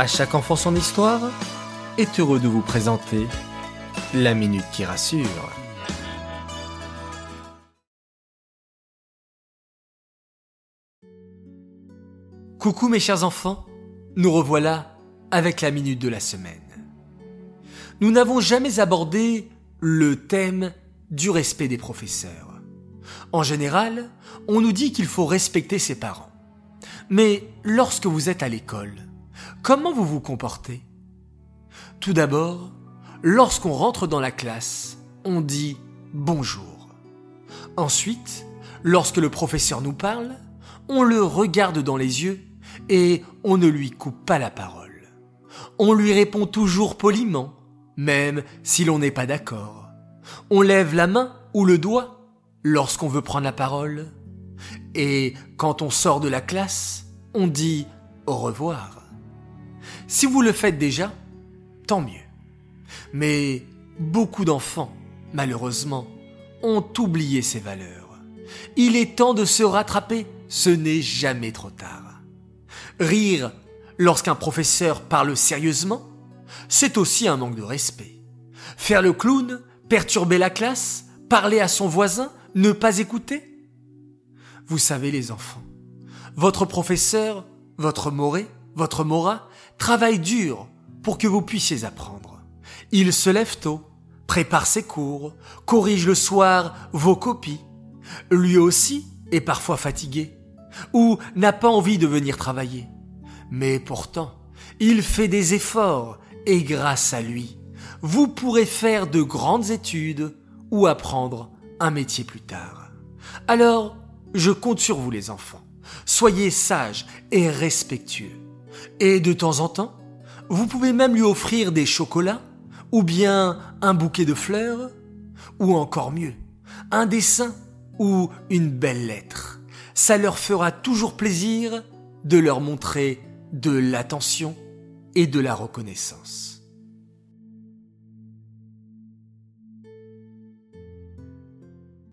À chaque enfant son histoire est heureux de vous présenter la minute qui rassure. Coucou mes chers enfants, nous revoilà avec la minute de la semaine. Nous n'avons jamais abordé le thème du respect des professeurs. En général, on nous dit qu'il faut respecter ses parents. Mais lorsque vous êtes à l'école, comment vous vous comportez? Tout d'abord, lorsqu'on rentre dans la classe, on dit bonjour. Ensuite, lorsque le professeur nous parle, on le regarde dans les yeux et on ne lui coupe pas la parole. On lui répond toujours poliment, même si l'on n'est pas d'accord. On lève la main ou le doigt lorsqu'on veut prendre la parole. Et quand on sort de la classe, on dit au revoir. Si vous le faites déjà, tant mieux. Mais beaucoup d'enfants, malheureusement, ont oublié ces valeurs. Il est temps de se rattraper, ce n'est jamais trop tard. Rire lorsqu'un professeur parle sérieusement, c'est aussi un manque de respect. Faire le clown, perturber la classe, parler à son voisin, ne pas écouter Vous savez les enfants, votre professeur, votre moré, votre mora, travaille dur pour que vous puissiez apprendre. Il se lève tôt, prépare ses cours, corrige le soir vos copies. Lui aussi est parfois fatigué ou n'a pas envie de venir travailler. Mais pourtant, il fait des efforts et grâce à lui, vous pourrez faire de grandes études ou apprendre un métier plus tard. Alors, je compte sur vous les enfants. Soyez sages et respectueux. Et de temps en temps, vous pouvez même lui offrir des chocolats, ou bien un bouquet de fleurs, ou encore mieux, un dessin ou une belle lettre. Ça leur fera toujours plaisir de leur montrer de l'attention et de la reconnaissance.